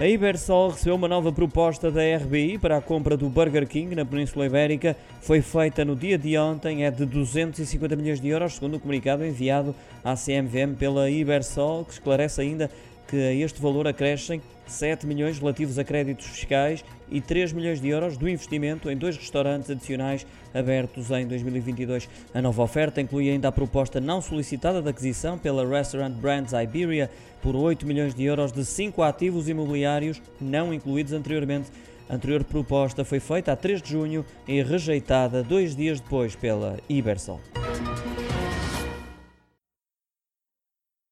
A Ibersol recebeu uma nova proposta da RBI para a compra do Burger King na Península Ibérica. Foi feita no dia de ontem, é de 250 milhões de euros, segundo o comunicado enviado à CMVM pela Ibersol, que esclarece ainda que a este valor acrescem 7 milhões relativos a créditos fiscais e 3 milhões de euros do investimento em dois restaurantes adicionais abertos em 2022. A nova oferta inclui ainda a proposta não solicitada de aquisição pela Restaurant Brands Iberia por 8 milhões de euros de cinco ativos imobiliários não incluídos anteriormente. A anterior proposta foi feita a 3 de junho e rejeitada dois dias depois pela Ibersol.